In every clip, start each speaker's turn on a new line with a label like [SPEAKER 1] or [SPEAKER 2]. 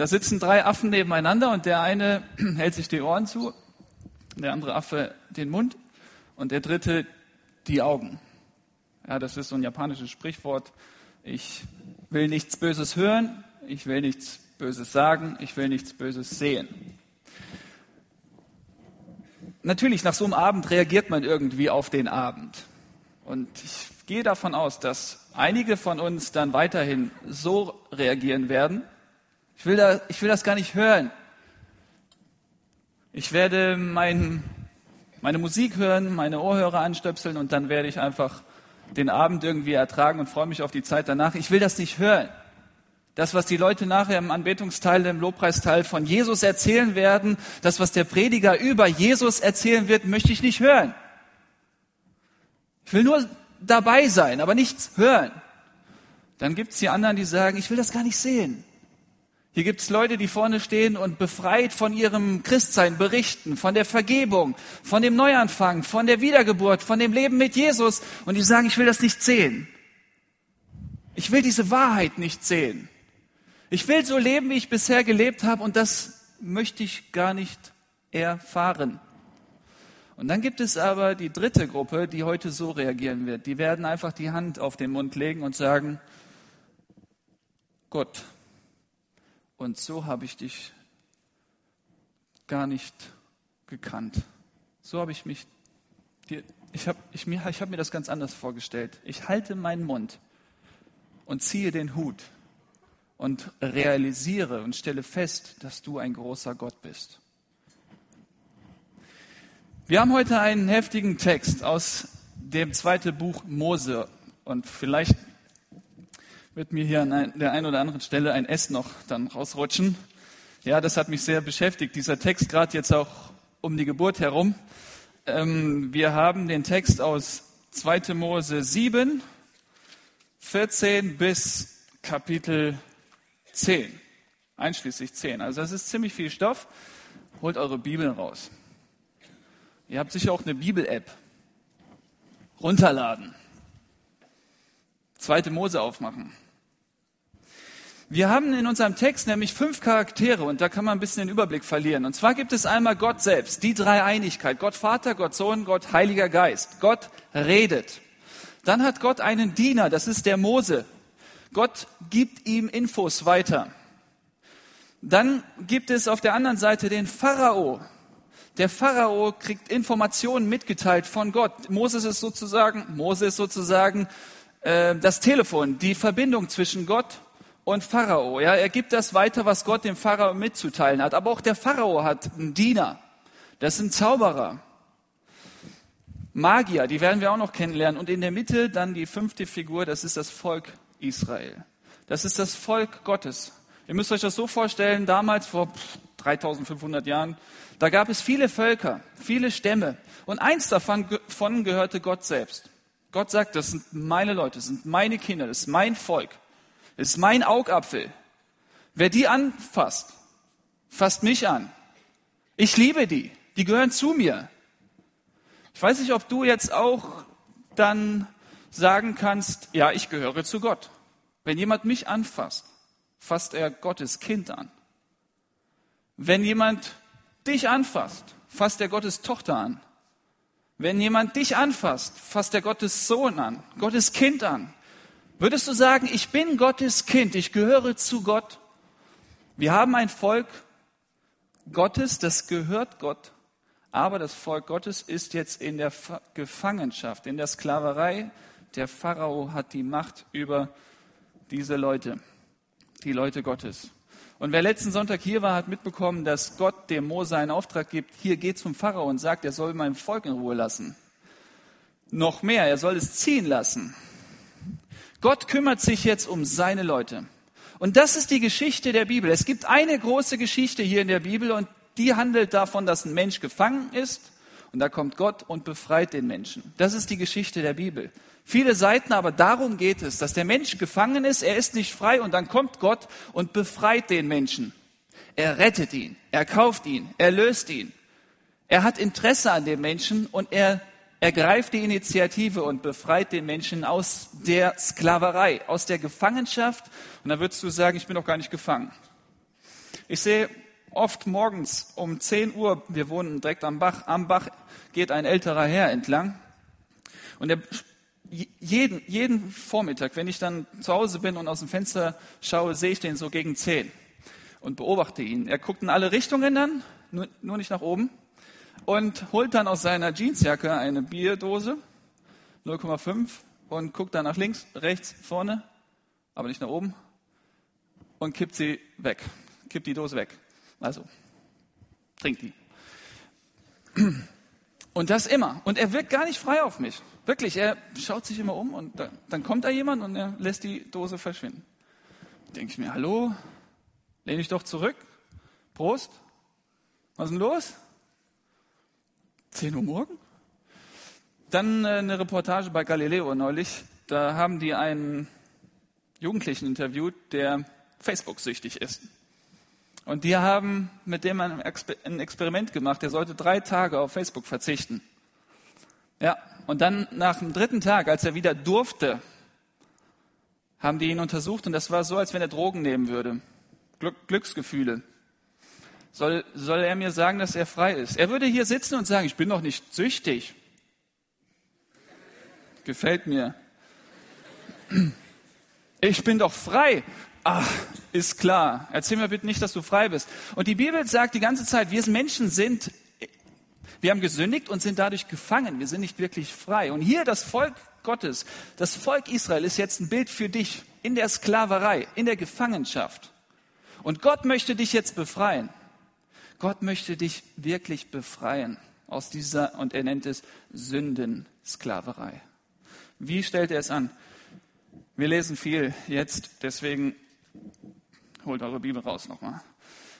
[SPEAKER 1] Da sitzen drei Affen nebeneinander und der eine hält sich die Ohren zu, der andere Affe den Mund und der dritte die Augen. Ja, das ist so ein japanisches Sprichwort. Ich will nichts Böses hören, ich will nichts Böses sagen, ich will nichts Böses sehen. Natürlich, nach so einem Abend reagiert man irgendwie auf den Abend. Und ich gehe davon aus, dass einige von uns dann weiterhin so reagieren werden. Ich will, da, ich will das gar nicht hören. Ich werde mein, meine Musik hören, meine Ohrhörer anstöpseln und dann werde ich einfach den Abend irgendwie ertragen und freue mich auf die Zeit danach. Ich will das nicht hören. Das, was die Leute nachher im Anbetungsteil, im Lobpreisteil von Jesus erzählen werden, das, was der Prediger über Jesus erzählen wird, möchte ich nicht hören. Ich will nur dabei sein, aber nichts hören. Dann gibt's die anderen, die sagen, ich will das gar nicht sehen. Hier gibt's Leute, die vorne stehen und befreit von ihrem Christsein berichten, von der Vergebung, von dem Neuanfang, von der Wiedergeburt, von dem Leben mit Jesus. Und die sagen, ich will das nicht sehen. Ich will diese Wahrheit nicht sehen. Ich will so leben, wie ich bisher gelebt habe und das möchte ich gar nicht erfahren. Und dann gibt es aber die dritte Gruppe, die heute so reagieren wird. Die werden einfach die Hand auf den Mund legen und sagen, Gott, und so habe ich dich gar nicht gekannt. So habe ich mich, ich habe ich mir, ich hab mir das ganz anders vorgestellt. Ich halte meinen Mund und ziehe den Hut und realisiere und stelle fest, dass du ein großer Gott bist. Wir haben heute einen heftigen Text aus dem zweiten Buch Mose und vielleicht wird mir hier an der einen oder anderen Stelle ein S noch dann rausrutschen. Ja, das hat mich sehr beschäftigt, dieser Text gerade jetzt auch um die Geburt herum. Ähm, wir haben den Text aus 2. Mose 7, 14 bis Kapitel 10, einschließlich 10. Also das ist ziemlich viel Stoff. Holt eure Bibeln raus. Ihr habt sicher auch eine Bibel-App. Runterladen. Zweite Mose aufmachen. Wir haben in unserem Text nämlich fünf Charaktere und da kann man ein bisschen den Überblick verlieren. Und zwar gibt es einmal Gott selbst, die Dreieinigkeit. Gott Vater, Gott Sohn, Gott Heiliger Geist. Gott redet. Dann hat Gott einen Diener, das ist der Mose. Gott gibt ihm Infos weiter. Dann gibt es auf der anderen Seite den Pharao. Der Pharao kriegt Informationen mitgeteilt von Gott. Moses ist sozusagen, Mose ist sozusagen äh, das Telefon, die Verbindung zwischen Gott und Pharao. Ja, er gibt das weiter, was Gott dem Pharao mitzuteilen hat. Aber auch der Pharao hat einen Diener. Das sind Zauberer. Magier, die werden wir auch noch kennenlernen. Und in der Mitte dann die fünfte Figur, das ist das Volk Israel. Das ist das Volk Gottes. Ihr müsst euch das so vorstellen, damals vor 3500 Jahren, da gab es viele Völker, viele Stämme. Und eins davon gehörte Gott selbst. Gott sagt, das sind meine Leute, das sind meine Kinder, das ist mein Volk, ist mein Augapfel. Wer die anfasst, fasst mich an. Ich liebe die, die gehören zu mir. Ich weiß nicht, ob du jetzt auch dann sagen kannst, ja, ich gehöre zu Gott. Wenn jemand mich anfasst, fasst er Gottes Kind an. Wenn jemand dich anfasst, fasst er Gottes Tochter an. Wenn jemand dich anfasst, fasst er Gottes Sohn an, Gottes Kind an. Würdest du sagen, ich bin Gottes Kind, ich gehöre zu Gott? Wir haben ein Volk Gottes, das gehört Gott, aber das Volk Gottes ist jetzt in der Gefangenschaft, in der Sklaverei der Pharao hat die Macht über diese Leute, die Leute Gottes. Und wer letzten Sonntag hier war, hat mitbekommen, dass Gott dem Mose einen Auftrag gibt, hier geht zum Pharao und sagt, er soll mein Volk in Ruhe lassen. Noch mehr, er soll es ziehen lassen. Gott kümmert sich jetzt um seine Leute. Und das ist die Geschichte der Bibel. Es gibt eine große Geschichte hier in der Bibel und die handelt davon, dass ein Mensch gefangen ist und da kommt Gott und befreit den Menschen. Das ist die Geschichte der Bibel viele Seiten, aber darum geht es, dass der Mensch gefangen ist, er ist nicht frei und dann kommt Gott und befreit den Menschen. Er rettet ihn, er kauft ihn, er löst ihn. Er hat Interesse an dem Menschen und er ergreift die Initiative und befreit den Menschen aus der Sklaverei, aus der Gefangenschaft. Und dann würdest du sagen, ich bin doch gar nicht gefangen. Ich sehe oft morgens um 10 Uhr, wir wohnen direkt am Bach, am Bach geht ein älterer Herr entlang und der jeden, jeden Vormittag, wenn ich dann zu Hause bin und aus dem Fenster schaue, sehe ich den so gegen 10 und beobachte ihn. Er guckt in alle Richtungen dann, nur, nur nicht nach oben und holt dann aus seiner Jeansjacke eine Bierdose, 0,5 und guckt dann nach links, rechts, vorne, aber nicht nach oben und kippt sie weg, kippt die Dose weg. Also, trinkt die. Und das immer. Und er wirkt gar nicht frei auf mich. Wirklich, er schaut sich immer um und dann, dann kommt da jemand und er lässt die Dose verschwinden. Denke ich mir, hallo, lehne ich doch zurück. Prost. Was ist denn los? 10 Uhr morgen? Dann äh, eine Reportage bei Galileo neulich. Da haben die einen Jugendlichen interviewt, der Facebook-süchtig ist. Und die haben mit dem ein Experiment gemacht. Der sollte drei Tage auf Facebook verzichten. Ja, und dann nach dem dritten Tag, als er wieder durfte, haben die ihn untersucht und das war so, als wenn er Drogen nehmen würde. Glück, Glücksgefühle. Soll, soll er mir sagen, dass er frei ist? Er würde hier sitzen und sagen, ich bin doch nicht süchtig. Gefällt mir. Ich bin doch frei. Ach, ist klar. Erzähl mir bitte nicht, dass du frei bist. Und die Bibel sagt die ganze Zeit, wir Menschen sind, wir haben gesündigt und sind dadurch gefangen. Wir sind nicht wirklich frei. Und hier das Volk Gottes, das Volk Israel ist jetzt ein Bild für dich in der Sklaverei, in der Gefangenschaft. Und Gott möchte dich jetzt befreien. Gott möchte dich wirklich befreien aus dieser, und er nennt es Sündensklaverei. Wie stellt er es an? Wir lesen viel jetzt, deswegen Holt eure Bibel raus nochmal.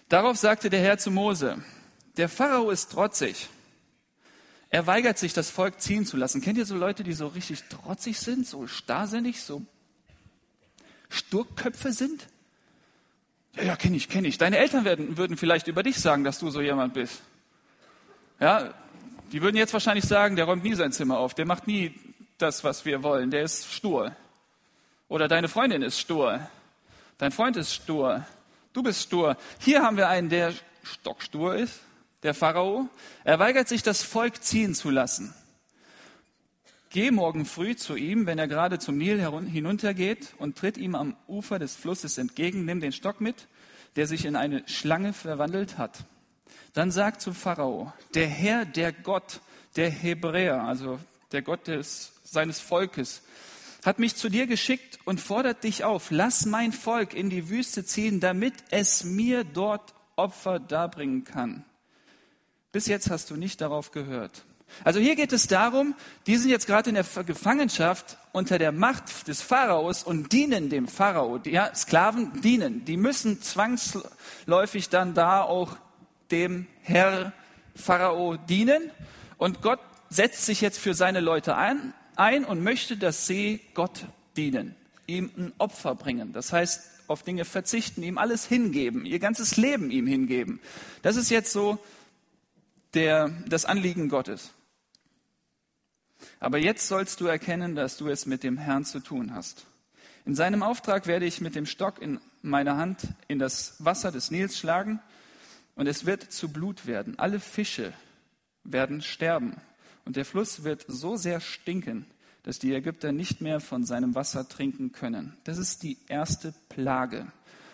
[SPEAKER 1] Darauf sagte der Herr zu Mose, der Pharao ist trotzig. Er weigert sich, das Volk ziehen zu lassen. Kennt ihr so Leute, die so richtig trotzig sind, so starrsinnig, so Sturköpfe sind? Ja, ja, kenne ich, kenne ich. Deine Eltern werden, würden vielleicht über dich sagen, dass du so jemand bist. Ja, die würden jetzt wahrscheinlich sagen, der räumt nie sein Zimmer auf, der macht nie das, was wir wollen, der ist stur. Oder deine Freundin ist stur. Dein Freund ist stur. Du bist stur. Hier haben wir einen, der stockstur ist, der Pharao. Er weigert sich, das Volk ziehen zu lassen. Geh morgen früh zu ihm, wenn er gerade zum Nil hinuntergeht und tritt ihm am Ufer des Flusses entgegen. Nimm den Stock mit, der sich in eine Schlange verwandelt hat. Dann sag zu Pharao, der Herr, der Gott der Hebräer, also der Gott des, seines Volkes, hat mich zu dir geschickt und fordert dich auf, lass mein Volk in die Wüste ziehen, damit es mir dort Opfer darbringen kann. Bis jetzt hast du nicht darauf gehört. Also hier geht es darum, die sind jetzt gerade in der Gefangenschaft unter der Macht des Pharaos und dienen dem Pharao. Die ja, Sklaven dienen. Die müssen zwangsläufig dann da auch dem Herr Pharao dienen. Und Gott setzt sich jetzt für seine Leute ein ein und möchte, dass sie Gott dienen, ihm ein Opfer bringen. Das heißt, auf Dinge verzichten, ihm alles hingeben, ihr ganzes Leben ihm hingeben. Das ist jetzt so der, das Anliegen Gottes. Aber jetzt sollst du erkennen, dass du es mit dem Herrn zu tun hast. In seinem Auftrag werde ich mit dem Stock in meiner Hand in das Wasser des Nils schlagen und es wird zu Blut werden. Alle Fische werden sterben und der Fluss wird so sehr stinken, dass die Ägypter nicht mehr von seinem Wasser trinken können. Das ist die erste Plage.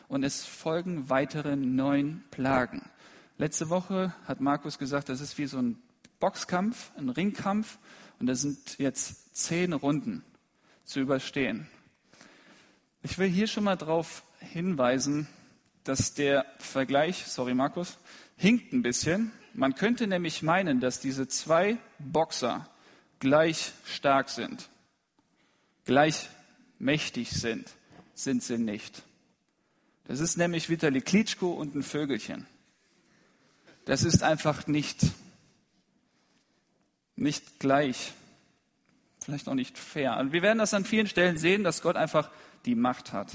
[SPEAKER 1] Und es folgen weitere neun Plagen. Letzte Woche hat Markus gesagt, das ist wie so ein Boxkampf, ein Ringkampf. Und das sind jetzt zehn Runden zu überstehen. Ich will hier schon mal darauf hinweisen, dass der Vergleich, sorry Markus, hinkt ein bisschen. Man könnte nämlich meinen, dass diese zwei Boxer gleich stark sind, gleich mächtig sind, sind sie nicht. Das ist nämlich Vitali Klitschko und ein Vögelchen. Das ist einfach nicht, nicht gleich, vielleicht auch nicht fair. Und wir werden das an vielen Stellen sehen, dass Gott einfach die Macht hat.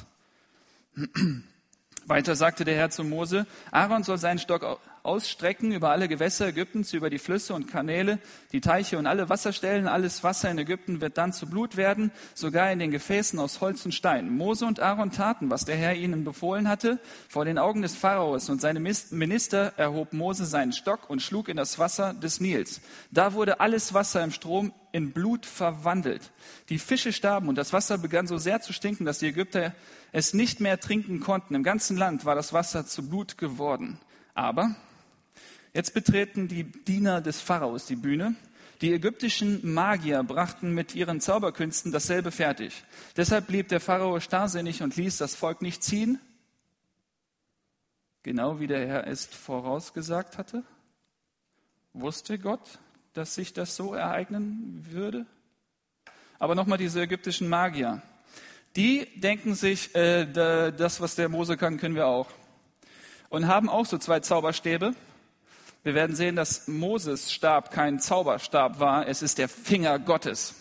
[SPEAKER 1] Weiter sagte der Herr zu Mose, Aaron soll seinen Stock ausstrecken über alle Gewässer Ägyptens, über die Flüsse und Kanäle, die Teiche und alle Wasserstellen. Alles Wasser in Ägypten wird dann zu Blut werden, sogar in den Gefäßen aus Holz und Stein. Mose und Aaron taten, was der Herr ihnen befohlen hatte. Vor den Augen des Pharaos und seine Minister erhob Mose seinen Stock und schlug in das Wasser des Nils. Da wurde alles Wasser im Strom in Blut verwandelt. Die Fische starben und das Wasser begann so sehr zu stinken, dass die Ägypter es nicht mehr trinken konnten. Im ganzen Land war das Wasser zu Blut geworden. Aber jetzt betreten die Diener des Pharaos die Bühne. Die ägyptischen Magier brachten mit ihren Zauberkünsten dasselbe fertig. Deshalb blieb der Pharao starrsinnig und ließ das Volk nicht ziehen, genau wie der Herr es vorausgesagt hatte. Wusste Gott, dass sich das so ereignen würde? Aber nochmal diese ägyptischen Magier. Die denken sich, äh, das, was der Mose kann, können wir auch. Und haben auch so zwei Zauberstäbe. Wir werden sehen, dass Moses Stab kein Zauberstab war, es ist der Finger Gottes.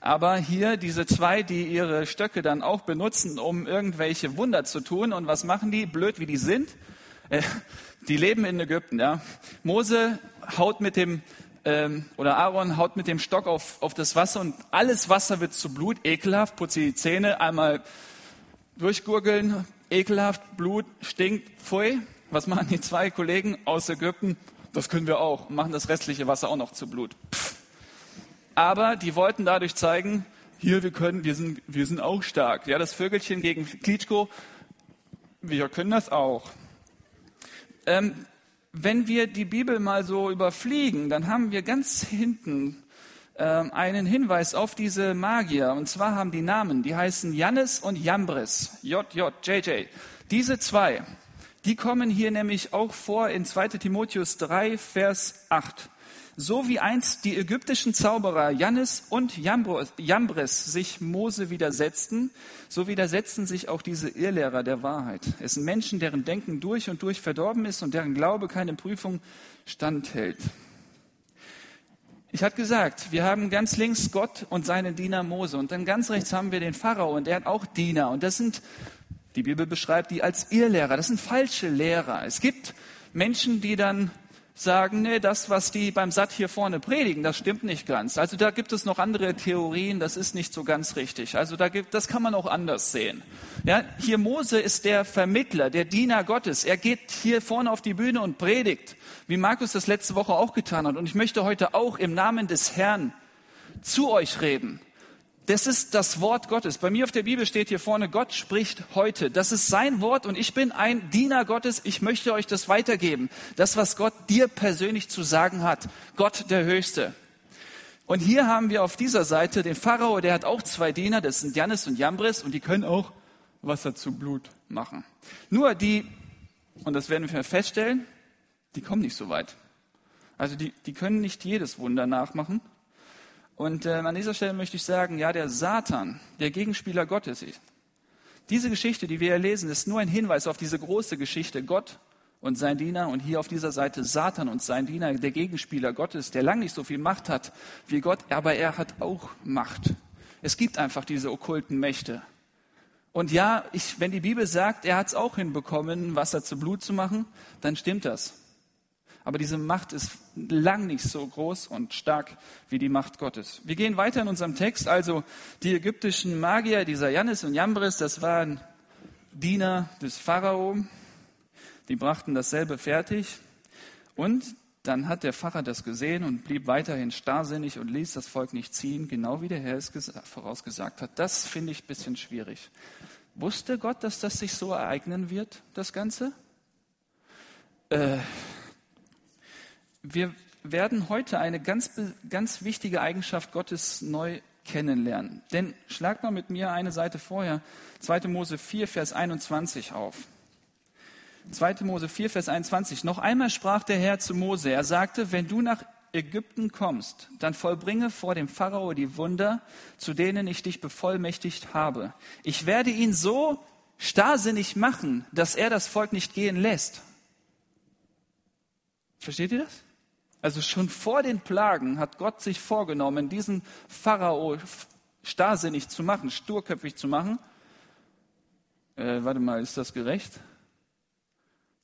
[SPEAKER 1] Aber hier diese zwei, die ihre Stöcke dann auch benutzen, um irgendwelche Wunder zu tun. Und was machen die? Blöd wie die sind. Äh, die leben in Ägypten. Ja. Mose haut mit dem ähm, oder Aaron haut mit dem Stock auf, auf das Wasser und alles Wasser wird zu Blut, ekelhaft, putze die Zähne, einmal durchgurgeln, ekelhaft, Blut, stinkt, pfui. Was machen die zwei Kollegen aus Ägypten? Das können wir auch, machen das restliche Wasser auch noch zu Blut. Pff. Aber die wollten dadurch zeigen, hier, wir können, wir sind, wir sind auch stark. Ja, das Vögelchen gegen Klitschko, wir können das auch. Ähm, wenn wir die Bibel mal so überfliegen, dann haben wir ganz hinten äh, einen Hinweis auf diese Magier. Und zwar haben die Namen, die heißen Jannes und Jambres. JJ, JJ. Diese zwei, die kommen hier nämlich auch vor in 2 Timotheus 3, Vers 8. So wie einst die ägyptischen Zauberer Jannes und Jambres sich Mose widersetzten, so widersetzen sich auch diese Irrlehrer der Wahrheit. Es sind Menschen, deren Denken durch und durch verdorben ist und deren Glaube keine Prüfung standhält. Ich hatte gesagt, wir haben ganz links Gott und seinen Diener Mose und dann ganz rechts haben wir den Pharao und der hat auch Diener und das sind, die Bibel beschreibt die als Irrlehrer, das sind falsche Lehrer. Es gibt Menschen, die dann sagen, nee, das, was die beim Satt hier vorne predigen, das stimmt nicht ganz. Also da gibt es noch andere Theorien, das ist nicht so ganz richtig. Also da gibt, das kann man auch anders sehen. Ja, hier Mose ist der Vermittler, der Diener Gottes. Er geht hier vorne auf die Bühne und predigt, wie Markus das letzte Woche auch getan hat. Und ich möchte heute auch im Namen des Herrn zu euch reden. Das ist das Wort Gottes. Bei mir auf der Bibel steht hier vorne, Gott spricht heute. Das ist sein Wort und ich bin ein Diener Gottes. Ich möchte euch das weitergeben. Das, was Gott dir persönlich zu sagen hat. Gott der Höchste. Und hier haben wir auf dieser Seite den Pharao, der hat auch zwei Diener, das sind Jannes und Jambres und die können auch Wasser zu Blut machen. Nur die, und das werden wir feststellen, die kommen nicht so weit. Also die, die können nicht jedes Wunder nachmachen. Und äh, an dieser Stelle möchte ich sagen, ja, der Satan, der Gegenspieler Gottes ist. Diese Geschichte, die wir hier lesen, ist nur ein Hinweis auf diese große Geschichte Gott und sein Diener und hier auf dieser Seite Satan und sein Diener, der Gegenspieler Gottes, der lang nicht so viel Macht hat wie Gott, aber er hat auch Macht. Es gibt einfach diese okkulten Mächte. Und ja, ich, wenn die Bibel sagt, er hat es auch hinbekommen, Wasser zu Blut zu machen, dann stimmt das. Aber diese Macht ist lang nicht so groß und stark wie die Macht Gottes. Wir gehen weiter in unserem Text. Also die ägyptischen Magier, dieser Jannis und Jambres, das waren Diener des Pharao. Die brachten dasselbe fertig. Und dann hat der Pfarrer das gesehen und blieb weiterhin starrsinnig und ließ das Volk nicht ziehen, genau wie der Herr es vorausgesagt hat. Das finde ich ein bisschen schwierig. Wusste Gott, dass das sich so ereignen wird, das Ganze? Äh, wir werden heute eine ganz, ganz wichtige Eigenschaft Gottes neu kennenlernen. Denn schlag mal mit mir eine Seite vorher, 2. Mose 4, Vers 21 auf. 2. Mose 4, Vers 21. Noch einmal sprach der Herr zu Mose. Er sagte, wenn du nach Ägypten kommst, dann vollbringe vor dem Pharao die Wunder, zu denen ich dich bevollmächtigt habe. Ich werde ihn so starrsinnig machen, dass er das Volk nicht gehen lässt. Versteht ihr das? Also schon vor den Plagen hat Gott sich vorgenommen, diesen Pharao starrsinnig zu machen, sturköpfig zu machen. Äh, warte mal, ist das gerecht?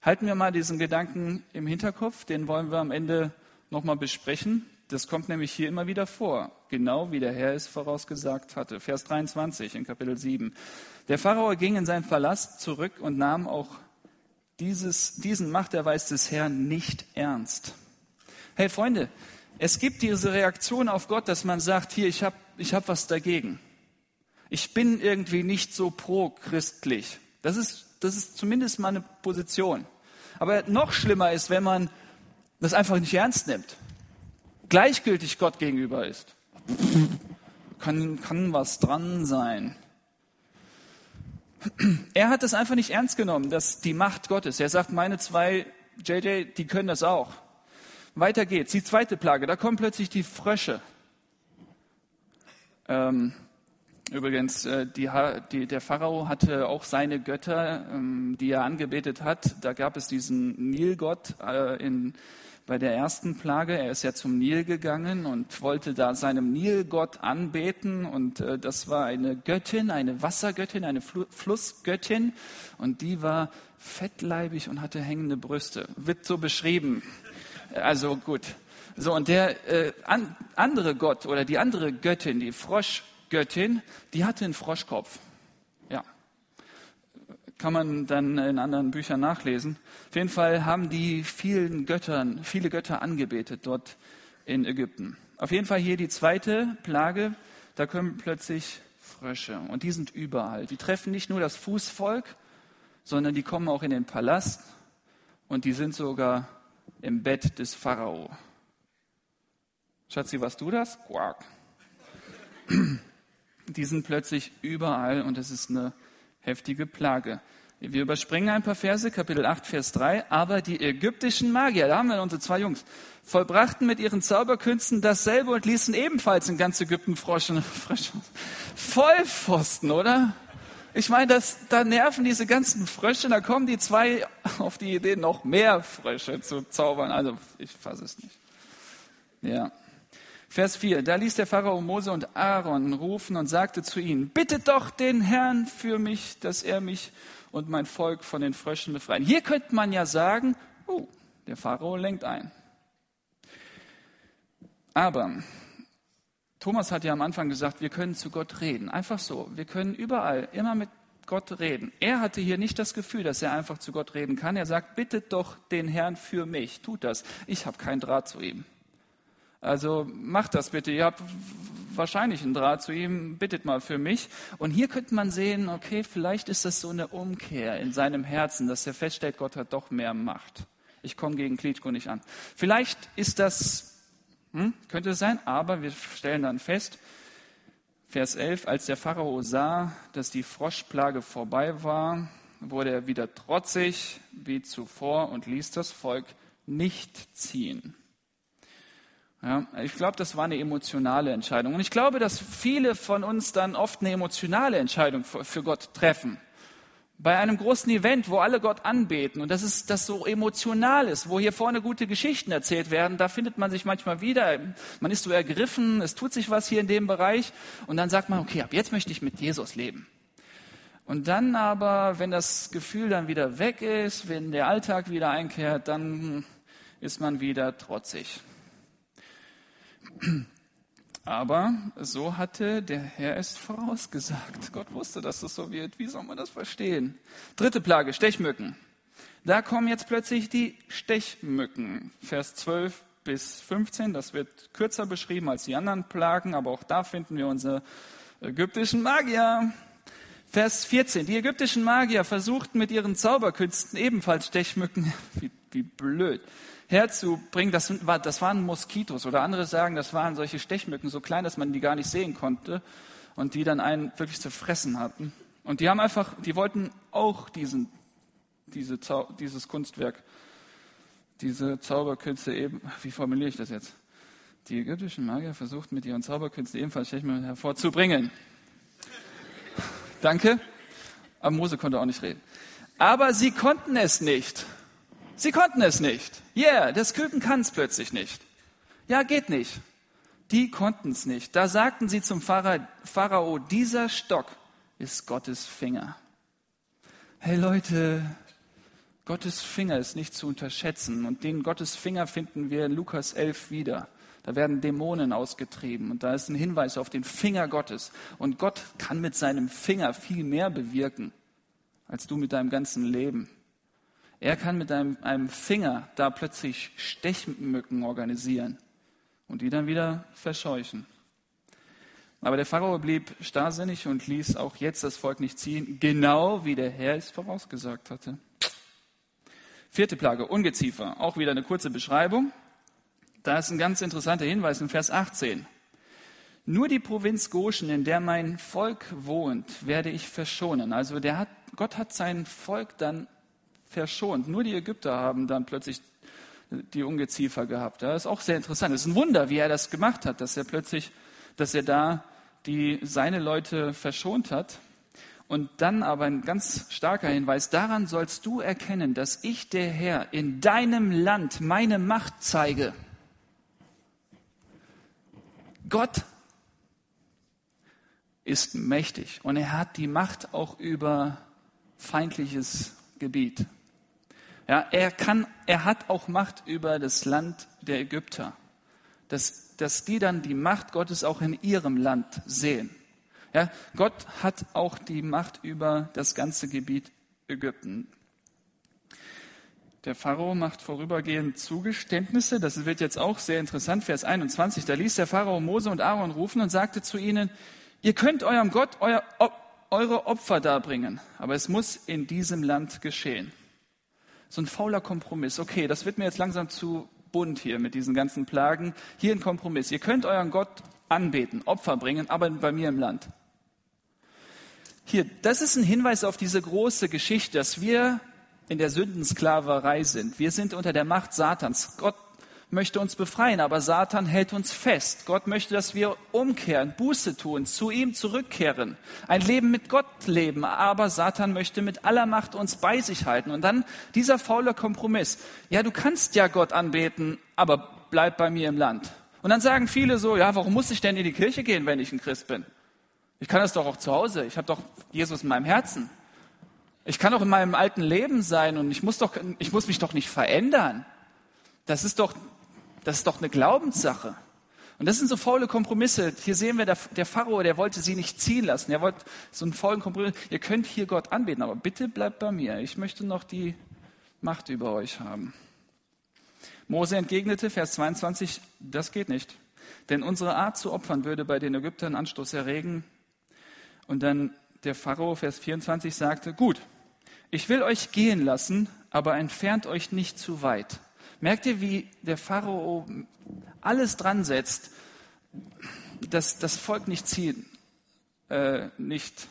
[SPEAKER 1] Halten wir mal diesen Gedanken im Hinterkopf, den wollen wir am Ende nochmal besprechen. Das kommt nämlich hier immer wieder vor, genau wie der Herr es vorausgesagt hatte. Vers 23 in Kapitel 7. Der Pharao ging in seinen Palast zurück und nahm auch dieses, diesen Machterweis des Herrn nicht ernst. Hey Freunde, es gibt diese Reaktion auf Gott, dass man sagt, hier, ich habe ich hab was dagegen. Ich bin irgendwie nicht so pro-christlich. Das ist, das ist zumindest meine Position. Aber noch schlimmer ist, wenn man das einfach nicht ernst nimmt. Gleichgültig Gott gegenüber ist. Kann, kann was dran sein. Er hat das einfach nicht ernst genommen, dass die Macht Gottes. Er sagt, meine zwei JJ, die können das auch. Weiter geht's. Die zweite Plage, da kommen plötzlich die Frösche. Ähm, übrigens, äh, die, die, der Pharao hatte auch seine Götter, ähm, die er angebetet hat. Da gab es diesen Nilgott äh, in bei der ersten Plage. Er ist ja zum Nil gegangen und wollte da seinem Nilgott anbeten. Und äh, das war eine Göttin, eine Wassergöttin, eine Fl Flussgöttin. Und die war fettleibig und hatte hängende Brüste. Wird so beschrieben. Also gut. So, und der äh, an, andere Gott oder die andere Göttin, die Froschgöttin, die hatte einen Froschkopf. Ja. Kann man dann in anderen Büchern nachlesen. Auf jeden Fall haben die vielen Göttern, viele Götter angebetet dort in Ägypten. Auf jeden Fall hier die zweite Plage, da kommen plötzlich Frösche. Und die sind überall. Die treffen nicht nur das Fußvolk, sondern die kommen auch in den Palast und die sind sogar im Bett des Pharao. Schatzi, was du das? Quack. Die sind plötzlich überall und es ist eine heftige Plage. Wir überspringen ein paar Verse, Kapitel 8, Vers 3. Aber die ägyptischen Magier, da haben wir unsere zwei Jungs, vollbrachten mit ihren Zauberkünsten dasselbe und ließen ebenfalls in ganz Ägypten Froschen, Frösche, Vollpfosten, oder? Ich meine, das, da nerven diese ganzen Frösche, da kommen die zwei auf die Idee, noch mehr Frösche zu zaubern. Also, ich fasse es nicht. Ja. Vers 4. Da ließ der Pharao Mose und Aaron rufen und sagte zu ihnen, bittet doch den Herrn für mich, dass er mich und mein Volk von den Fröschen befreien. Hier könnte man ja sagen, oh, der Pharao lenkt ein. Aber Thomas hat ja am Anfang gesagt, wir können zu Gott reden. Einfach so. Wir können überall immer mit Gott reden. Er hatte hier nicht das Gefühl, dass er einfach zu Gott reden kann. Er sagt, bittet doch den Herrn für mich. Tut das. Ich habe keinen Draht zu ihm. Also macht das bitte. Ihr habt wahrscheinlich einen Draht zu ihm. Bittet mal für mich. Und hier könnte man sehen, okay, vielleicht ist das so eine Umkehr in seinem Herzen, dass er feststellt, Gott hat doch mehr Macht. Ich komme gegen Klitschko nicht an. Vielleicht ist das hm? Könnte es sein, aber wir stellen dann fest, Vers 11, als der Pharao sah, dass die Froschplage vorbei war, wurde er wieder trotzig wie zuvor und ließ das Volk nicht ziehen. Ja, ich glaube, das war eine emotionale Entscheidung. Und ich glaube, dass viele von uns dann oft eine emotionale Entscheidung für Gott treffen bei einem großen Event, wo alle Gott anbeten und das ist das so emotional ist, wo hier vorne gute Geschichten erzählt werden, da findet man sich manchmal wieder, man ist so ergriffen, es tut sich was hier in dem Bereich und dann sagt man, okay, ab jetzt möchte ich mit Jesus leben. Und dann aber, wenn das Gefühl dann wieder weg ist, wenn der Alltag wieder einkehrt, dann ist man wieder trotzig. Aber so hatte der Herr es vorausgesagt. Gott wusste, dass es so wird. Wie soll man das verstehen? Dritte Plage, Stechmücken. Da kommen jetzt plötzlich die Stechmücken. Vers 12 bis 15, das wird kürzer beschrieben als die anderen Plagen, aber auch da finden wir unsere ägyptischen Magier. Vers 14, die ägyptischen Magier versuchten mit ihren Zauberkünsten ebenfalls Stechmücken, wie, wie blöd, herzubringen. Das, war, das waren Moskitos oder andere sagen, das waren solche Stechmücken, so klein, dass man die gar nicht sehen konnte und die dann einen wirklich zu fressen hatten. Und die haben einfach, die wollten auch diesen, diese, dieses Kunstwerk, diese Zauberkünste eben, wie formuliere ich das jetzt? Die ägyptischen Magier versuchten mit ihren Zauberkünsten ebenfalls Stechmücken hervorzubringen. Danke. Aber Mose konnte auch nicht reden. Aber sie konnten es nicht. Sie konnten es nicht. Yeah, das Küken kann es plötzlich nicht. Ja, geht nicht. Die konnten es nicht. Da sagten sie zum Pharao, dieser Stock ist Gottes Finger. Hey Leute, Gottes Finger ist nicht zu unterschätzen. Und den Gottes Finger finden wir in Lukas 11 wieder. Da werden Dämonen ausgetrieben und da ist ein Hinweis auf den Finger Gottes. Und Gott kann mit seinem Finger viel mehr bewirken, als du mit deinem ganzen Leben. Er kann mit einem, einem Finger da plötzlich Stechmücken organisieren und die dann wieder verscheuchen. Aber der Pharao blieb starrsinnig und ließ auch jetzt das Volk nicht ziehen, genau wie der Herr es vorausgesagt hatte. Vierte Plage, Ungeziefer. Auch wieder eine kurze Beschreibung. Da ist ein ganz interessanter Hinweis in Vers 18. Nur die Provinz Goshen, in der mein Volk wohnt, werde ich verschonen. Also hat, Gott hat sein Volk dann verschont. Nur die Ägypter haben dann plötzlich die Ungeziefer gehabt. Das ist auch sehr interessant. Es ist ein Wunder, wie er das gemacht hat, dass er plötzlich, dass er da die, seine Leute verschont hat. Und dann aber ein ganz starker Hinweis, daran sollst du erkennen, dass ich, der Herr, in deinem Land meine Macht zeige. Gott ist mächtig und er hat die Macht auch über feindliches Gebiet. Ja, er kann, er hat auch Macht über das Land der Ägypter, dass, dass die dann die Macht Gottes auch in ihrem Land sehen. Ja, Gott hat auch die Macht über das ganze Gebiet Ägypten. Der Pharao macht vorübergehend Zugeständnisse. Das wird jetzt auch sehr interessant. Vers 21. Da ließ der Pharao Mose und Aaron rufen und sagte zu ihnen, ihr könnt eurem Gott euer, eure Opfer darbringen, aber es muss in diesem Land geschehen. So ein fauler Kompromiss. Okay, das wird mir jetzt langsam zu bunt hier mit diesen ganzen Plagen. Hier ein Kompromiss. Ihr könnt euren Gott anbeten, Opfer bringen, aber bei mir im Land. Hier, das ist ein Hinweis auf diese große Geschichte, dass wir in der Sündensklaverei sind. Wir sind unter der Macht Satans. Gott möchte uns befreien, aber Satan hält uns fest. Gott möchte, dass wir umkehren, Buße tun, zu ihm zurückkehren, ein Leben mit Gott leben, aber Satan möchte mit aller Macht uns bei sich halten. Und dann dieser faule Kompromiss. Ja, du kannst ja Gott anbeten, aber bleib bei mir im Land. Und dann sagen viele so, ja, warum muss ich denn in die Kirche gehen, wenn ich ein Christ bin? Ich kann das doch auch zu Hause. Ich habe doch Jesus in meinem Herzen. Ich kann doch in meinem alten Leben sein und ich muss, doch, ich muss mich doch nicht verändern. Das ist doch, das ist doch eine Glaubenssache. Und das sind so faule Kompromisse. Hier sehen wir, der, Pharao, der wollte sie nicht ziehen lassen. Er wollte so einen faulen Kompromiss. Ihr könnt hier Gott anbeten, aber bitte bleibt bei mir. Ich möchte noch die Macht über euch haben. Mose entgegnete, Vers 22, das geht nicht. Denn unsere Art zu opfern würde bei den Ägyptern Anstoß erregen. Und dann der Pharao, Vers 24, sagte, gut, ich will euch gehen lassen, aber entfernt euch nicht zu weit. Merkt ihr, wie der Pharao alles dran setzt, dass das Volk nicht ziehen, äh, nicht,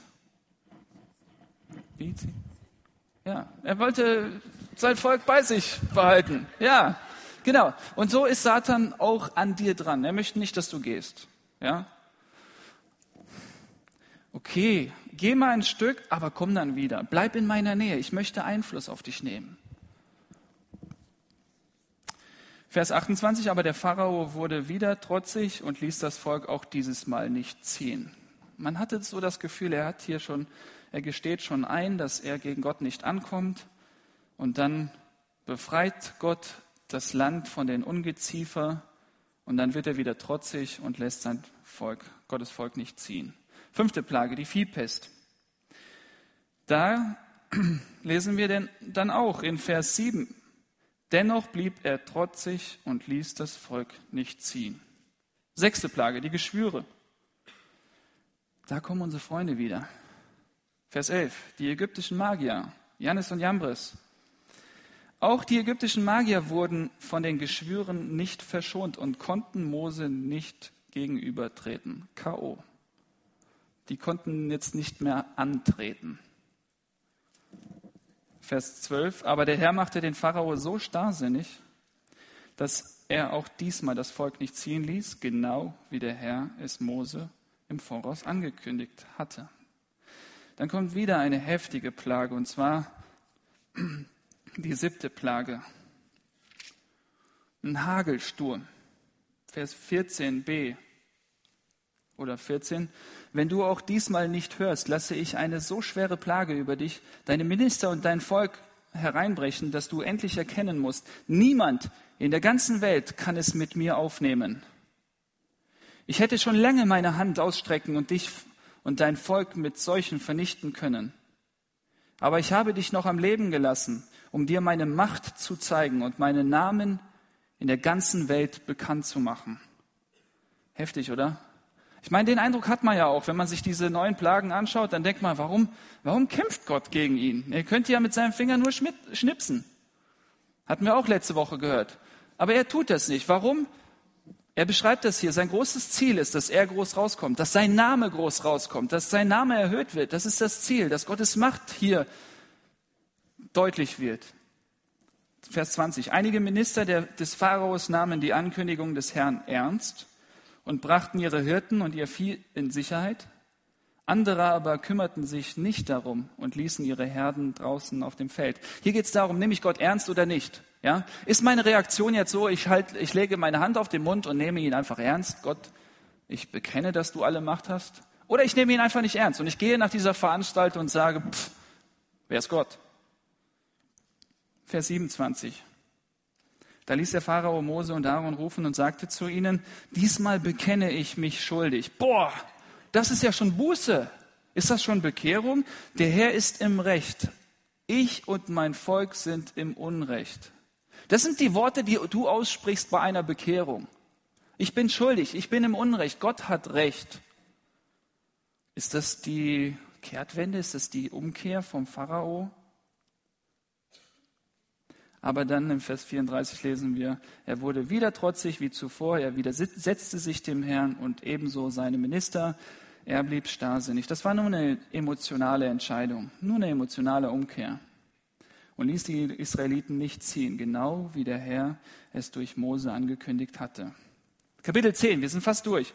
[SPEAKER 1] wie ziehen? Ja, er wollte sein Volk bei sich behalten. Ja, genau. Und so ist Satan auch an dir dran. Er möchte nicht, dass du gehst. Ja, okay, geh mal ein Stück, aber komm dann wieder. Bleib in meiner Nähe. Ich möchte Einfluss auf dich nehmen. Vers 28, aber der Pharao wurde wieder trotzig und ließ das Volk auch dieses Mal nicht ziehen. Man hatte so das Gefühl, er hat hier schon, er gesteht schon ein, dass er gegen Gott nicht ankommt und dann befreit Gott das Land von den Ungeziefer und dann wird er wieder trotzig und lässt sein Volk, Gottes Volk nicht ziehen. Fünfte Plage, die Viehpest. Da lesen wir denn dann auch in Vers 7. Dennoch blieb er trotzig und ließ das Volk nicht ziehen. Sechste Plage, die Geschwüre. Da kommen unsere Freunde wieder. Vers 11, die ägyptischen Magier, Jannes und Jambres. Auch die ägyptischen Magier wurden von den Geschwüren nicht verschont und konnten Mose nicht gegenübertreten. K.O die konnten jetzt nicht mehr antreten. Vers 12, aber der Herr machte den Pharao so starrsinnig, dass er auch diesmal das Volk nicht ziehen ließ, genau wie der Herr es Mose im Voraus angekündigt hatte. Dann kommt wieder eine heftige Plage, und zwar die siebte Plage. Ein Hagelsturm. Vers 14b oder 14. Wenn du auch diesmal nicht hörst, lasse ich eine so schwere Plage über dich, deine Minister und dein Volk hereinbrechen, dass du endlich erkennen musst, niemand in der ganzen Welt kann es mit mir aufnehmen. Ich hätte schon lange meine Hand ausstrecken und dich und dein Volk mit solchen vernichten können. Aber ich habe dich noch am Leben gelassen, um dir meine Macht zu zeigen und meinen Namen in der ganzen Welt bekannt zu machen. Heftig, oder? Ich meine, den Eindruck hat man ja auch, wenn man sich diese neuen Plagen anschaut, dann denkt man, warum, warum kämpft Gott gegen ihn? Er könnte ja mit seinem Finger nur schnipsen. Hatten wir auch letzte Woche gehört. Aber er tut das nicht. Warum? Er beschreibt das hier. Sein großes Ziel ist, dass er groß rauskommt, dass sein Name groß rauskommt, dass sein Name erhöht wird. Das ist das Ziel, dass Gottes Macht hier deutlich wird. Vers 20. Einige Minister der, des Pharaos nahmen die Ankündigung des Herrn ernst und brachten ihre Hirten und ihr Vieh in Sicherheit. Andere aber kümmerten sich nicht darum und ließen ihre Herden draußen auf dem Feld. Hier geht es darum, nehme ich Gott ernst oder nicht? Ja? Ist meine Reaktion jetzt so, ich, halt, ich lege meine Hand auf den Mund und nehme ihn einfach ernst? Gott, ich bekenne, dass du alle Macht hast? Oder ich nehme ihn einfach nicht ernst und ich gehe nach dieser Veranstaltung und sage, pff, wer ist Gott? Vers 27. Da ließ der Pharao Mose und Aaron rufen und sagte zu ihnen, diesmal bekenne ich mich schuldig. Boah, das ist ja schon Buße. Ist das schon Bekehrung? Der Herr ist im Recht. Ich und mein Volk sind im Unrecht. Das sind die Worte, die du aussprichst bei einer Bekehrung. Ich bin schuldig, ich bin im Unrecht, Gott hat Recht. Ist das die Kehrtwende? Ist das die Umkehr vom Pharao? Aber dann im Vers 34 lesen wir, er wurde wieder trotzig wie zuvor, er widersetzte sich dem Herrn und ebenso seine Minister. Er blieb starrsinnig. Das war nur eine emotionale Entscheidung, nur eine emotionale Umkehr und ließ die Israeliten nicht ziehen, genau wie der Herr es durch Mose angekündigt hatte. Kapitel 10, wir sind fast durch.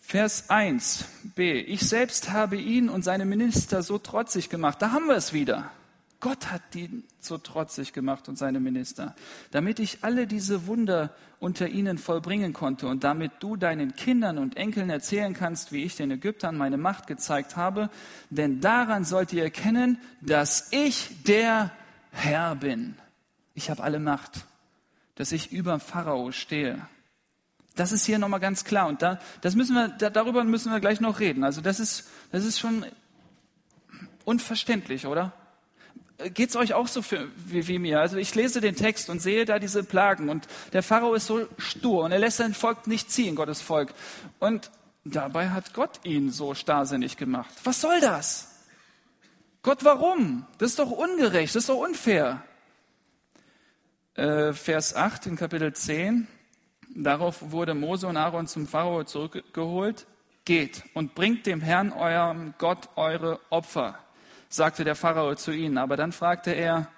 [SPEAKER 1] Vers 1b. Ich selbst habe ihn und seine Minister so trotzig gemacht. Da haben wir es wieder. Gott hat ihn so trotzig gemacht und seine Minister, damit ich alle diese Wunder unter ihnen vollbringen konnte und damit du deinen Kindern und Enkeln erzählen kannst, wie ich den Ägyptern meine Macht gezeigt habe. Denn daran sollt ihr erkennen, dass ich der Herr bin. Ich habe alle Macht, dass ich über Pharao stehe. Das ist hier nochmal ganz klar. Und da, das müssen wir, da, darüber müssen wir gleich noch reden. Also das ist, das ist schon unverständlich, oder? Geht's euch auch so für, wie, wie mir? Also ich lese den Text und sehe da diese Plagen und der Pharao ist so stur und er lässt sein Volk nicht ziehen, Gottes Volk. Und dabei hat Gott ihn so starrsinnig gemacht. Was soll das? Gott, warum? Das ist doch ungerecht, das ist doch unfair. Äh, Vers 8 in Kapitel 10. Darauf wurde Mose und Aaron zum Pharao zurückgeholt. Geht und bringt dem Herrn, eurem Gott, eure Opfer, sagte der Pharao zu ihnen. Aber dann fragte er,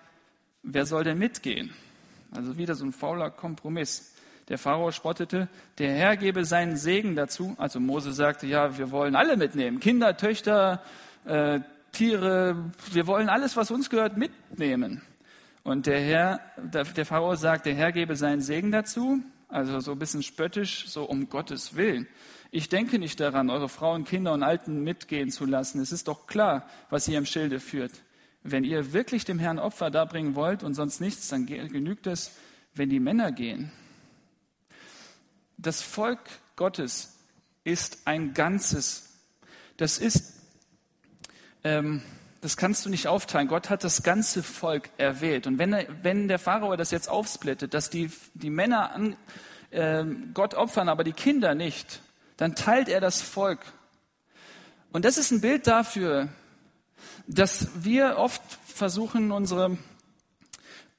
[SPEAKER 1] wer soll denn mitgehen? Also wieder so ein fauler Kompromiss. Der Pharao spottete, der Herr gebe seinen Segen dazu. Also Mose sagte, ja, wir wollen alle mitnehmen. Kinder, Töchter, äh, Tiere, wir wollen alles, was uns gehört, mitnehmen. Und der Herr, der, Pharao sagt, der Herr gebe seinen Segen dazu, also so ein bisschen spöttisch, so um Gottes Willen. Ich denke nicht daran, eure Frauen, Kinder und Alten mitgehen zu lassen. Es ist doch klar, was ihr im Schilde führt. Wenn ihr wirklich dem Herrn Opfer darbringen wollt und sonst nichts, dann genügt es, wenn die Männer gehen. Das Volk Gottes ist ein Ganzes. Das ist ähm, das kannst du nicht aufteilen. Gott hat das ganze Volk erwählt. Und wenn, wenn der Pharao das jetzt aufsplittet, dass die, die Männer an, äh, Gott opfern, aber die Kinder nicht, dann teilt er das Volk. Und das ist ein Bild dafür, dass wir oft versuchen, unsere,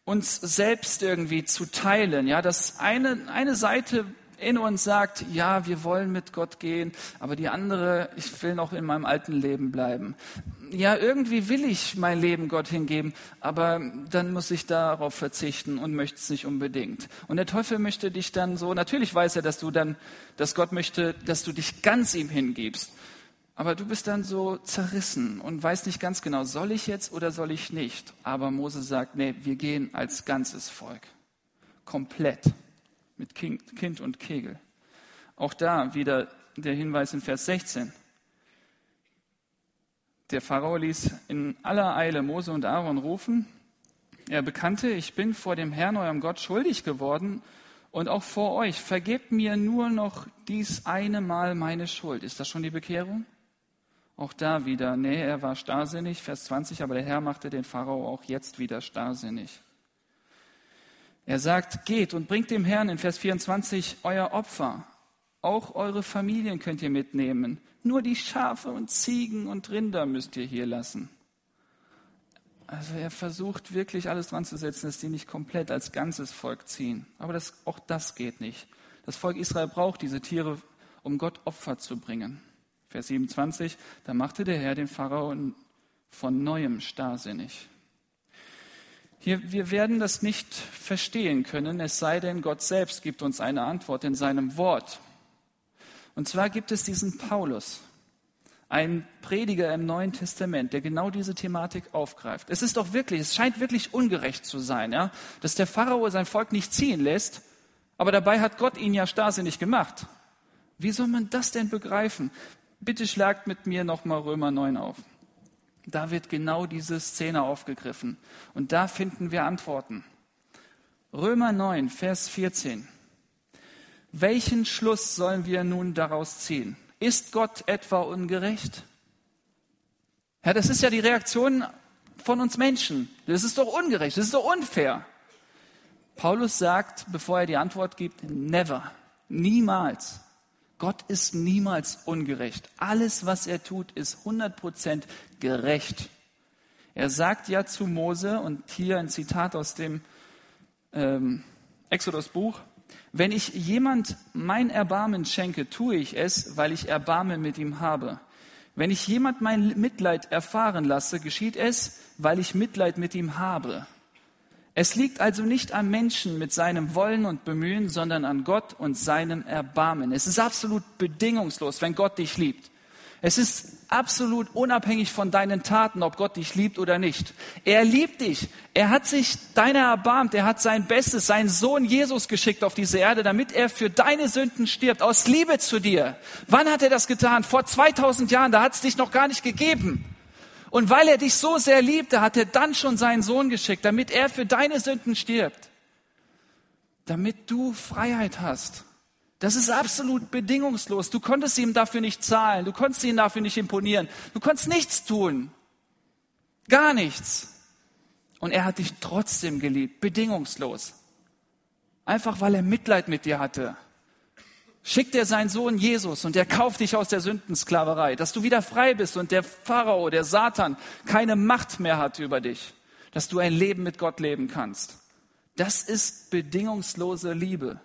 [SPEAKER 1] uns selbst irgendwie zu teilen. Ja, dass eine, eine Seite in uns sagt, ja, wir wollen mit Gott gehen, aber die andere, ich will noch in meinem alten Leben bleiben. Ja, irgendwie will ich mein Leben Gott hingeben, aber dann muss ich darauf verzichten und möchte es nicht unbedingt. Und der Teufel möchte dich dann so, natürlich weiß er, dass du dann, dass Gott möchte, dass du dich ganz ihm hingibst. Aber du bist dann so zerrissen und weißt nicht ganz genau, soll ich jetzt oder soll ich nicht? Aber Mose sagt, nee, wir gehen als ganzes Volk. Komplett mit Kind und Kegel. Auch da wieder der Hinweis in Vers 16. Der Pharao ließ in aller Eile Mose und Aaron rufen Er bekannte, ich bin vor dem Herrn, eurem Gott, schuldig geworden und auch vor euch. Vergebt mir nur noch dies eine Mal meine Schuld. Ist das schon die Bekehrung? Auch da wieder, nee, er war starrsinnig, Vers 20, aber der Herr machte den Pharao auch jetzt wieder starrsinnig. Er sagt, geht und bringt dem Herrn in Vers 24 euer Opfer. Auch eure Familien könnt ihr mitnehmen. Nur die Schafe und Ziegen und Rinder müsst ihr hier lassen. Also er versucht wirklich alles dran zu setzen, dass die nicht komplett als ganzes Volk ziehen. Aber das, auch das geht nicht. Das Volk Israel braucht diese Tiere, um Gott Opfer zu bringen. Vers 27, da machte der Herr den Pharao von neuem starrsinnig. Hier, wir werden das nicht verstehen können, es sei denn, Gott selbst gibt uns eine Antwort in seinem Wort. Und zwar gibt es diesen Paulus, ein Prediger im Neuen Testament, der genau diese Thematik aufgreift. Es ist doch wirklich, es scheint wirklich ungerecht zu sein, ja, dass der Pharao sein Volk nicht ziehen lässt, aber dabei hat Gott ihn ja starrsinnig gemacht. Wie soll man das denn begreifen? Bitte schlagt mit mir nochmal Römer 9 auf. Da wird genau diese Szene aufgegriffen. Und da finden wir Antworten. Römer 9, Vers 14. Welchen Schluss sollen wir nun daraus ziehen? Ist Gott etwa ungerecht? Ja, das ist ja die Reaktion von uns Menschen. Das ist doch ungerecht, das ist doch unfair. Paulus sagt, bevor er die Antwort gibt, never, niemals. Gott ist niemals ungerecht. Alles, was er tut, ist 100% gerecht. Er sagt ja zu Mose, und hier ein Zitat aus dem ähm, Exodus-Buch, wenn ich jemand mein Erbarmen schenke, tue ich es, weil ich Erbarmen mit ihm habe. Wenn ich jemand mein Mitleid erfahren lasse, geschieht es, weil ich Mitleid mit ihm habe. Es liegt also nicht am Menschen mit seinem Wollen und Bemühen, sondern an Gott und seinem Erbarmen. Es ist absolut bedingungslos, wenn Gott dich liebt. Es ist absolut unabhängig von deinen Taten, ob Gott dich liebt oder nicht. Er liebt dich. Er hat sich deiner erbarmt. Er hat sein Bestes, seinen Sohn Jesus geschickt auf diese Erde, damit er für deine Sünden stirbt, aus Liebe zu dir. Wann hat er das getan? Vor 2000 Jahren, da hat es dich noch gar nicht gegeben. Und weil er dich so sehr liebte, hat er dann schon seinen Sohn geschickt, damit er für deine Sünden stirbt. Damit du Freiheit hast. Das ist absolut bedingungslos. Du konntest ihm dafür nicht zahlen. Du konntest ihm dafür nicht imponieren. Du konntest nichts tun. Gar nichts. Und er hat dich trotzdem geliebt. Bedingungslos. Einfach weil er Mitleid mit dir hatte schickt er seinen Sohn Jesus und er kauft dich aus der Sündensklaverei, dass du wieder frei bist und der Pharao, der Satan, keine Macht mehr hat über dich, dass du ein Leben mit Gott leben kannst. Das ist bedingungslose Liebe.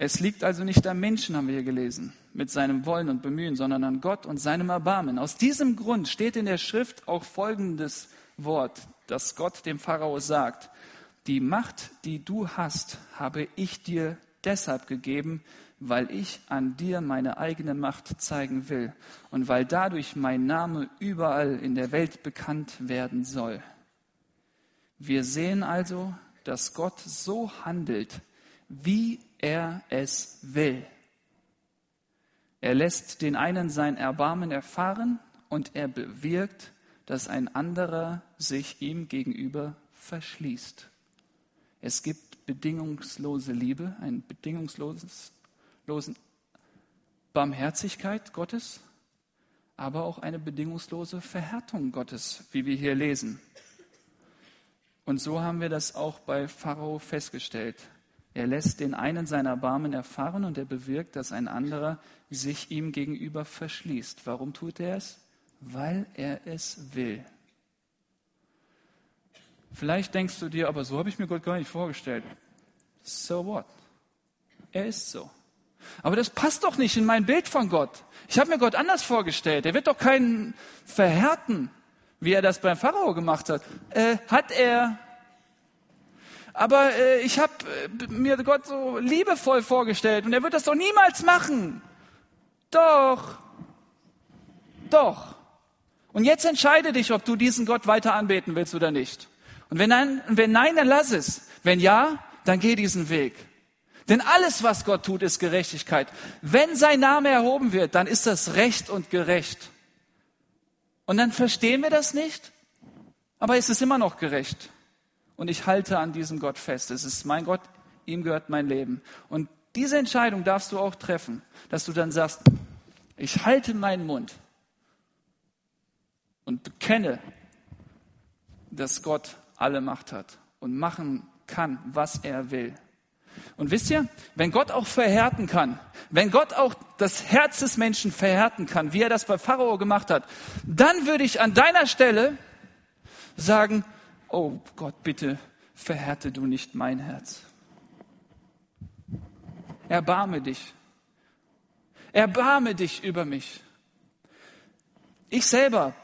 [SPEAKER 1] Es liegt also nicht am Menschen, haben wir hier gelesen, mit seinem Wollen und Bemühen, sondern an Gott und seinem Erbarmen. Aus diesem Grund steht in der Schrift auch folgendes Wort, das Gott dem Pharao sagt. Die Macht, die du hast, habe ich dir deshalb gegeben, weil ich an dir meine eigene Macht zeigen will und weil dadurch mein Name überall in der Welt bekannt werden soll. Wir sehen also, dass Gott so handelt, wie er es will. Er lässt den einen sein Erbarmen erfahren und er bewirkt, dass ein anderer sich ihm gegenüber verschließt. Es gibt bedingungslose Liebe, eine bedingungslose Barmherzigkeit Gottes, aber auch eine bedingungslose Verhärtung Gottes, wie wir hier lesen. Und so haben wir das auch bei Pharao festgestellt. Er lässt den einen seiner Barmen erfahren und er bewirkt, dass ein anderer sich ihm gegenüber verschließt. Warum tut er es? Weil er es will. Vielleicht denkst du dir, aber so habe ich mir Gott gar nicht vorgestellt. So what? Er ist so. Aber das passt doch nicht in mein Bild von Gott. Ich habe mir Gott anders vorgestellt. Er wird doch keinen verhärten, wie er das beim Pharao gemacht hat. Äh, hat er. Aber äh, ich habe äh, mir Gott so liebevoll vorgestellt und er wird das doch niemals machen. Doch. Doch. Und jetzt entscheide dich, ob du diesen Gott weiter anbeten willst oder nicht. Und wenn nein, wenn nein, dann lass es. Wenn ja, dann geh diesen Weg. Denn alles, was Gott tut, ist Gerechtigkeit. Wenn sein Name erhoben wird, dann ist das recht und gerecht. Und dann verstehen wir das nicht? Aber es ist immer noch gerecht. Und ich halte an diesem Gott fest. Es ist mein Gott, ihm gehört mein Leben. Und diese Entscheidung darfst du auch treffen, dass du dann sagst, ich halte meinen Mund und bekenne, dass Gott alle Macht hat und machen kann, was er will. Und wisst ihr, wenn Gott auch verhärten kann, wenn Gott auch das Herz des Menschen verhärten kann, wie er das bei Pharao gemacht hat, dann würde ich an deiner Stelle sagen, oh Gott, bitte verhärte du nicht mein Herz. Erbarme dich. Erbarme dich über mich. Ich selber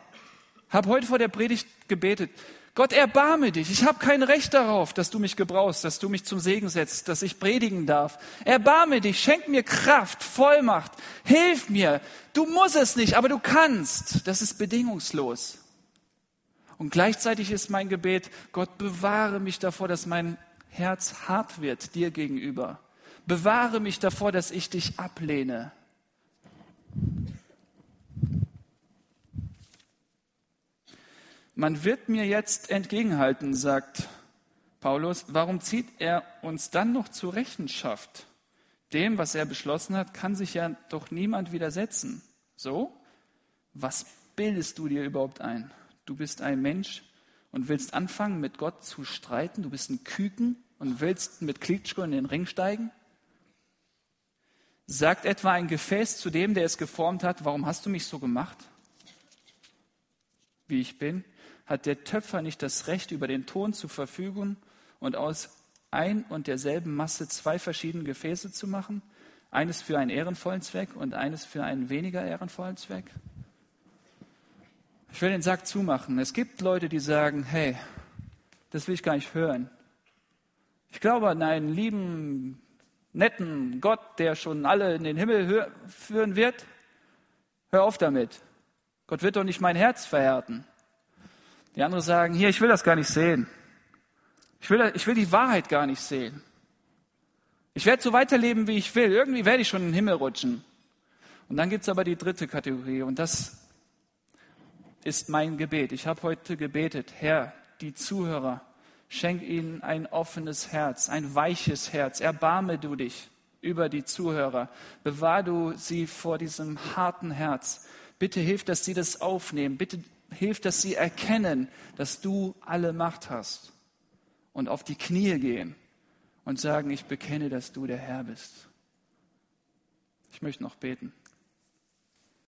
[SPEAKER 1] habe heute vor der Predigt gebetet. Gott, erbarme dich. Ich habe kein Recht darauf, dass du mich gebrauchst, dass du mich zum Segen setzt, dass ich predigen darf. Erbarme dich, schenk mir Kraft, Vollmacht, hilf mir. Du musst es nicht, aber du kannst. Das ist bedingungslos. Und gleichzeitig ist mein Gebet, Gott, bewahre mich davor, dass mein Herz hart wird dir gegenüber. Bewahre mich davor, dass ich dich ablehne. Man wird mir jetzt entgegenhalten, sagt Paulus, warum zieht er uns dann noch zur Rechenschaft? Dem, was er beschlossen hat, kann sich ja doch niemand widersetzen. So? Was bildest du dir überhaupt ein? Du bist ein Mensch und willst anfangen, mit Gott zu streiten. Du bist ein Küken und willst mit Klitschko in den Ring steigen. Sagt etwa ein Gefäß zu dem, der es geformt hat, warum hast du mich so gemacht, wie ich bin? hat der Töpfer nicht das Recht, über den Ton zu verfügen und aus ein und derselben Masse zwei verschiedene Gefäße zu machen? Eines für einen ehrenvollen Zweck und eines für einen weniger ehrenvollen Zweck? Ich will den Sack zumachen. Es gibt Leute, die sagen, hey, das will ich gar nicht hören. Ich glaube an einen lieben, netten Gott, der schon alle in den Himmel führen wird. Hör auf damit. Gott wird doch nicht mein Herz verhärten. Die anderen sagen, hier, ich will das gar nicht sehen. Ich will, ich will die Wahrheit gar nicht sehen. Ich werde so weiterleben, wie ich will. Irgendwie werde ich schon in den Himmel rutschen. Und dann gibt es aber die dritte Kategorie und das ist mein Gebet. Ich habe heute gebetet, Herr, die Zuhörer, schenk ihnen ein offenes Herz, ein weiches Herz. Erbarme du dich über die Zuhörer. Bewahr du sie vor diesem harten Herz. Bitte hilf, dass sie das aufnehmen. Bitte hilf, dass sie erkennen, dass du alle Macht hast und auf die Knie gehen und sagen, ich bekenne, dass du der Herr bist. Ich möchte noch beten.